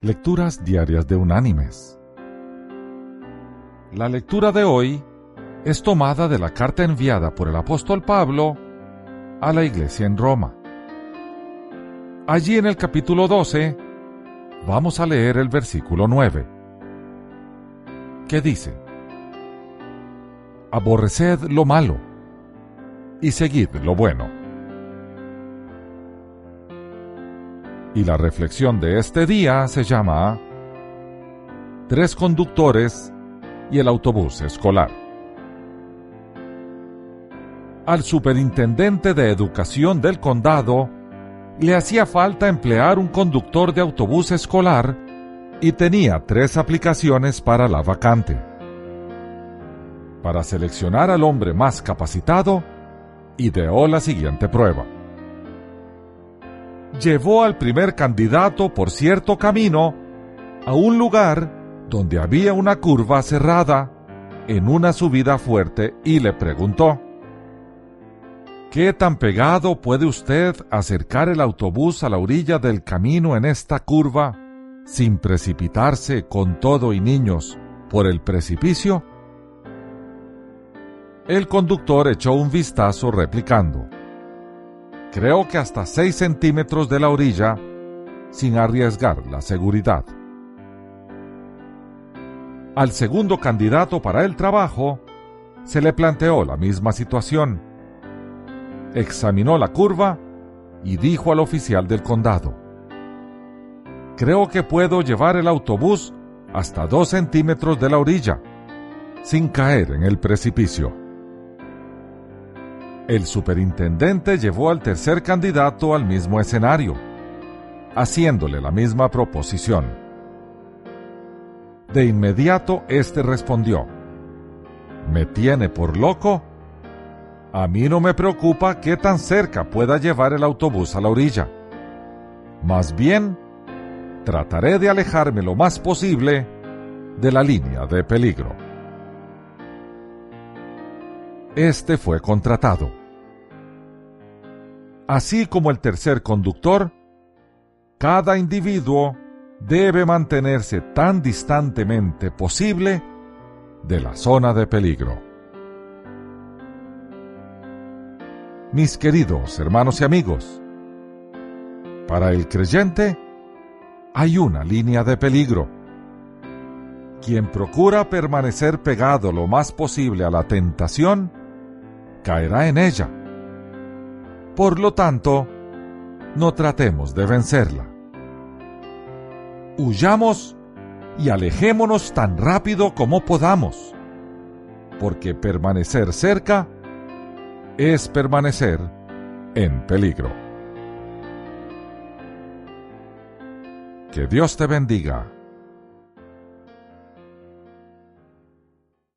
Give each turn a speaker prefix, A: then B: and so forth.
A: Lecturas Diarias de Unánimes. La lectura de hoy es tomada de la carta enviada por el apóstol Pablo a la iglesia en Roma. Allí en el capítulo 12 vamos a leer el versículo 9, que dice, Aborreced lo malo y seguid lo bueno. Y la reflexión de este día se llama Tres conductores y el autobús escolar. Al superintendente de educación del condado le hacía falta emplear un conductor de autobús escolar y tenía tres aplicaciones para la vacante. Para seleccionar al hombre más capacitado, ideó la siguiente prueba llevó al primer candidato por cierto camino a un lugar donde había una curva cerrada en una subida fuerte y le preguntó, ¿Qué tan pegado puede usted acercar el autobús a la orilla del camino en esta curva sin precipitarse con todo y niños por el precipicio? El conductor echó un vistazo replicando, creo que hasta 6 centímetros de la orilla, sin arriesgar la seguridad. Al segundo candidato para el trabajo, se le planteó la misma situación. Examinó la curva y dijo al oficial del condado, Creo que puedo llevar el autobús hasta 2 centímetros de la orilla, sin caer en el precipicio el superintendente llevó al tercer candidato al mismo escenario, haciéndole la misma proposición. De inmediato éste respondió, ¿Me tiene por loco? A mí no me preocupa qué tan cerca pueda llevar el autobús a la orilla. Más bien, trataré de alejarme lo más posible de la línea de peligro. Este fue contratado así como el tercer conductor, cada individuo debe mantenerse tan distantemente posible de la zona de peligro. Mis queridos hermanos y amigos, para el creyente hay una línea de peligro. Quien procura permanecer pegado lo más posible a la tentación, caerá en ella por lo tanto, no tratemos de vencerla. Huyamos y alejémonos tan rápido como podamos, porque permanecer cerca es permanecer en peligro. Que Dios te bendiga